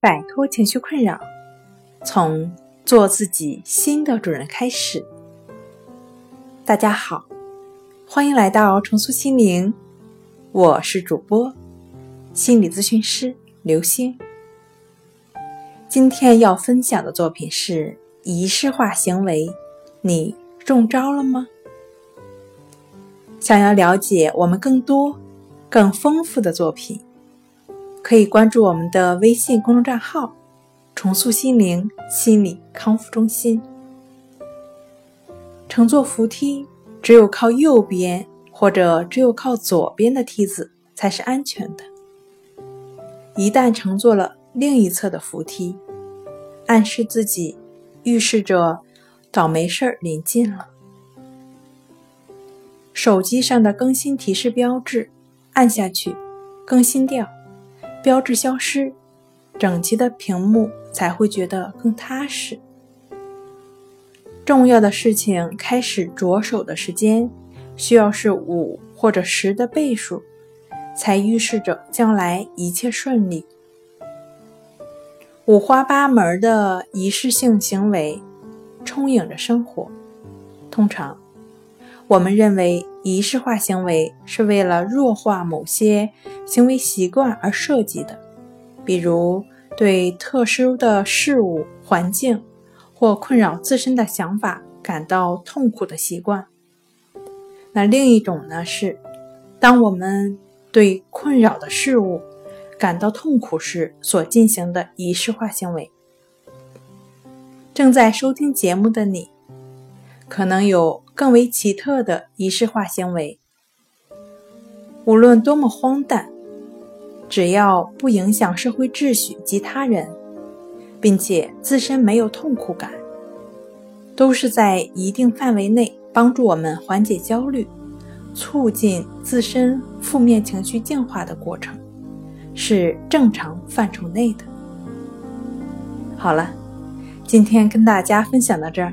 摆脱情绪困扰，从做自己新的主人开始。大家好，欢迎来到重塑心灵，我是主播心理咨询师刘星。今天要分享的作品是仪式化行为，你中招了吗？想要了解我们更多、更丰富的作品。可以关注我们的微信公众账号“重塑心灵心理康复中心”。乘坐扶梯，只有靠右边或者只有靠左边的梯子才是安全的。一旦乘坐了另一侧的扶梯，暗示自己预示着倒霉事儿临近了。手机上的更新提示标志，按下去，更新掉。标志消失，整齐的屏幕才会觉得更踏实。重要的事情开始着手的时间，需要是五或者十的倍数，才预示着将来一切顺利。五花八门的仪式性行为充盈着生活，通常。我们认为仪式化行为是为了弱化某些行为习惯而设计的，比如对特殊的事物、环境或困扰自身的想法感到痛苦的习惯。那另一种呢是，当我们对困扰的事物感到痛苦时所进行的仪式化行为。正在收听节目的你。可能有更为奇特的仪式化行为，无论多么荒诞，只要不影响社会秩序及他人，并且自身没有痛苦感，都是在一定范围内帮助我们缓解焦虑、促进自身负面情绪净化的过程，是正常范畴内的。好了，今天跟大家分享到这儿。